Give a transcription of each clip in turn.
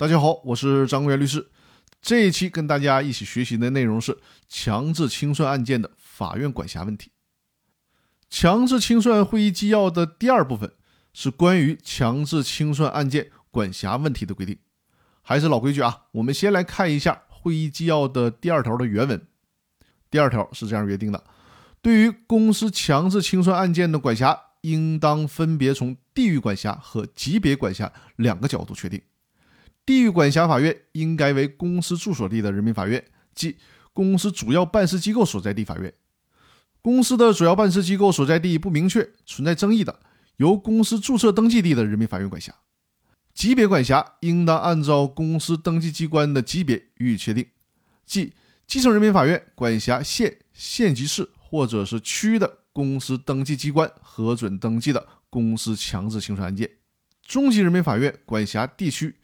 大家好，我是张国元律师。这一期跟大家一起学习的内容是强制清算案件的法院管辖问题。强制清算会议纪要的第二部分是关于强制清算案件管辖问题的规定。还是老规矩啊，我们先来看一下会议纪要的第二条的原文。第二条是这样约定的：对于公司强制清算案件的管辖，应当分别从地域管辖和级别管辖两个角度确定。地域管辖法院应该为公司住所地的人民法院，即公司主要办事机构所在地法院。公司的主要办事机构所在地不明确、存在争议的，由公司注册登记地的人民法院管辖。级别管辖应当按照公司登记机关的级别予以确定，即基层人民法院管辖县、县级市或者是区的公司登记机关核准登记的公司强制清算案件，中级人民法院管辖地区。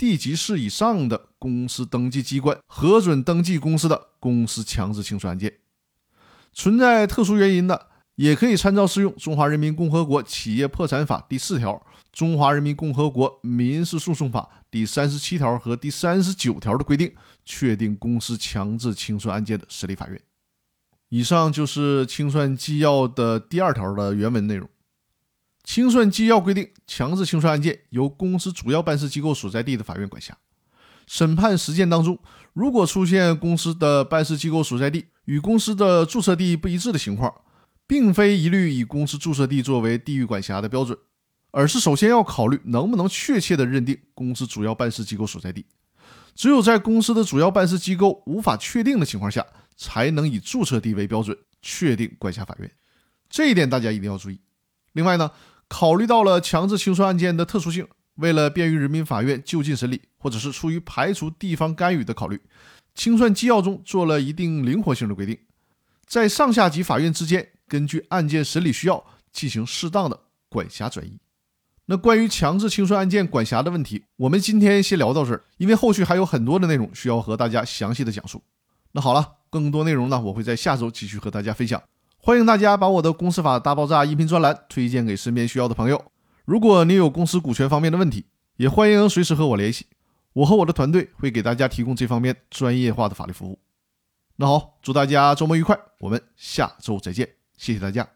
地级市以上的公司登记机关核准登记公司的公司强制清算案件，存在特殊原因的，也可以参照适用《中华人民共和国企业破产法》第四条、《中华人民共和国民事诉讼法》第三十七条和第三十九条的规定，确定公司强制清算案件的审理法院。以上就是清算纪要的第二条的原文内容。清算纪要规定，强制清算案件由公司主要办事机构所在地的法院管辖。审判实践当中，如果出现公司的办事机构所在地与公司的注册地不一致的情况，并非一律以公司注册地作为地域管辖的标准，而是首先要考虑能不能确切的认定公司主要办事机构所在地。只有在公司的主要办事机构无法确定的情况下，才能以注册地为标准确定管辖法院。这一点大家一定要注意。另外呢？考虑到了强制清算案件的特殊性，为了便于人民法院就近审理，或者是出于排除地方干预的考虑，清算纪要中做了一定灵活性的规定，在上下级法院之间根据案件审理需要进行适当的管辖转移。那关于强制清算案件管辖的问题，我们今天先聊到这儿，因为后续还有很多的内容需要和大家详细的讲述。那好了，更多内容呢，我会在下周继续和大家分享。欢迎大家把我的《公司法大爆炸》音频专栏推荐给身边需要的朋友。如果你有公司股权方面的问题，也欢迎随时和我联系，我和我的团队会给大家提供这方面专业化的法律服务。那好，祝大家周末愉快，我们下周再见，谢谢大家。